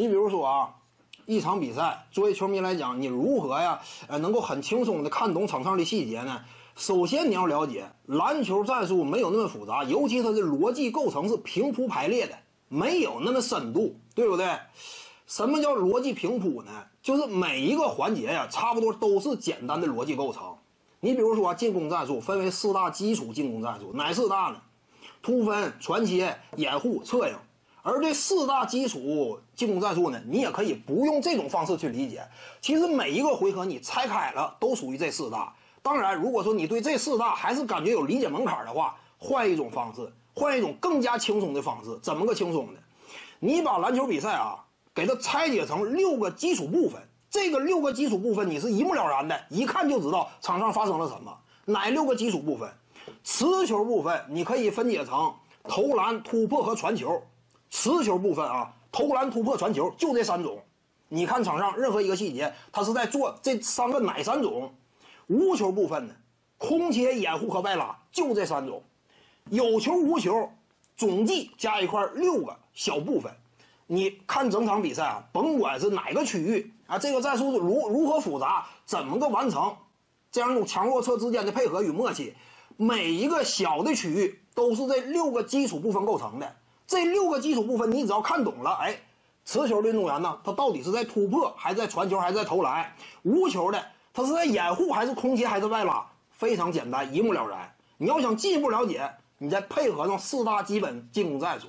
你比如说啊，一场比赛，作为球迷来讲，你如何呀，呃，能够很轻松的看懂场上的细节呢？首先你要了解，篮球战术没有那么复杂，尤其它的逻辑构成是平铺排列的，没有那么深度，对不对？什么叫逻辑平铺呢？就是每一个环节呀，差不多都是简单的逻辑构成。你比如说进攻战术分为四大基础进攻战术，哪四大呢？突分、传切、掩护、策应。而这四大基础进攻战术呢，你也可以不用这种方式去理解。其实每一个回合你拆开了，都属于这四大。当然，如果说你对这四大还是感觉有理解门槛的话，换一种方式，换一种更加轻松的方式。怎么个轻松呢？你把篮球比赛啊，给它拆解成六个基础部分。这个六个基础部分，你是一目了然的，一看就知道场上发生了什么。哪六个基础部分？持球部分，你可以分解成投篮、突破和传球。持球部分啊，投篮、突破、传球，就这三种。你看场上任何一个细节，他是在做这三个哪三种？无球部分呢，空切、掩护和外拉，就这三种。有球、无球，总计加一块六个小部分。你看整场比赛啊，甭管是哪个区域啊，这个战术如如何复杂，怎么个完成？这样一种强弱侧之间的配合与默契，每一个小的区域都是这六个基础部分构成的。这六个基础部分，你只要看懂了，哎，持球运动员呢，他到底是在突破，还是在传球，还是在投篮？无球的，他是在掩护，还是空切，还是外拉？非常简单，一目了然。你要想进一步了解，你再配合上四大基本进攻战术，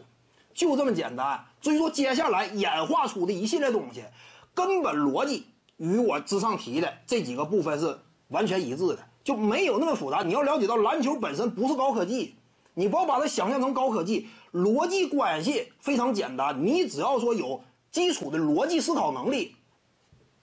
就这么简单。所以说，接下来演化出的一系列东西，根本逻辑与我之上提的这几个部分是完全一致的，就没有那么复杂。你要了解到篮球本身不是高科技。你不要把它想象成高科技，逻辑关系非常简单。你只要说有基础的逻辑思考能力，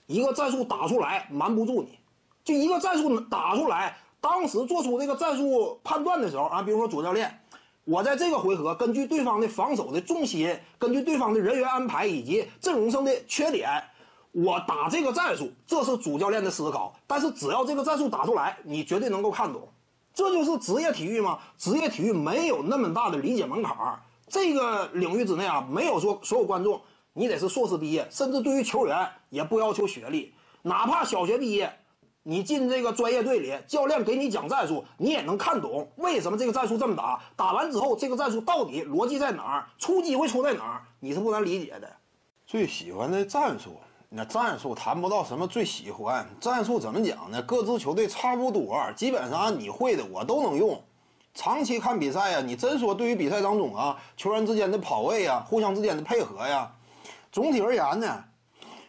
一个战术打出来瞒不住你。就一个战术打出来，当时做出这个战术判断的时候啊，比如说主教练，我在这个回合根据对方的防守的重心，根据对方的人员安排以及阵容上的缺点，我打这个战术，这是主教练的思考。但是只要这个战术打出来，你绝对能够看懂。这就是职业体育吗？职业体育没有那么大的理解门槛儿。这个领域之内啊，没有说所有观众你得是硕士毕业，甚至对于球员也不要求学历，哪怕小学毕业，你进这个专业队里，教练给你讲战术，你也能看懂为什么这个战术这么打。打完之后，这个战术到底逻辑在哪儿，出机会出在哪儿，你是不难理解的。最喜欢的战术。那战术谈不到什么最喜欢，战术怎么讲呢？各支球队差不多，基本上按你会的我都能用。长期看比赛啊，你真说对于比赛当中啊，球员之间的跑位啊，互相之间的配合呀，总体而言呢，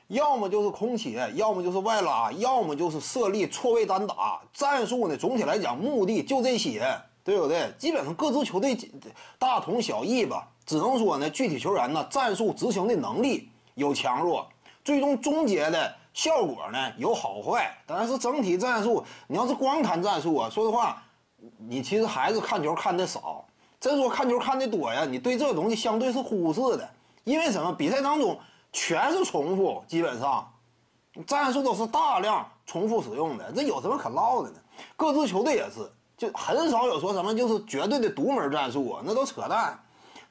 要么就是空切，要么就是外拉，要么就是设立错位单打。战术呢，总体来讲目的就这些，对不对？基本上各支球队大同小异吧，只能说呢，具体球员呢，战术执行的能力有强弱。最终终结的效果呢有好坏，但是整体战术，你要是光谈战术啊，说实话，你其实还是看球看的少。真说看球看的多呀，你对这东西相对是忽视的，因为什么？比赛当中全是重复，基本上战术都是大量重复使用的，这有什么可唠的呢？各支球队也是，就很少有说什么就是绝对的独门战术啊，那都扯淡。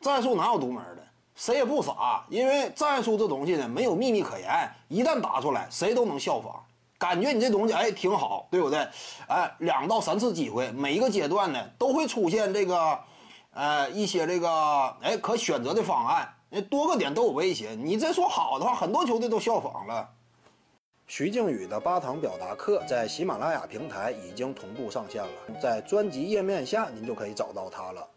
战术哪有独门的？谁也不傻，因为战术这东西呢，没有秘密可言。一旦打出来，谁都能效仿。感觉你这东西哎挺好，对不对？哎，两到三次机会，每一个阶段呢都会出现这个，呃，一些这个哎可选择的方案。那多个点都有威胁。你这说好的话，很多球队都效仿了。徐静宇的八堂表达课在喜马拉雅平台已经同步上线了，在专辑页面下您就可以找到它了。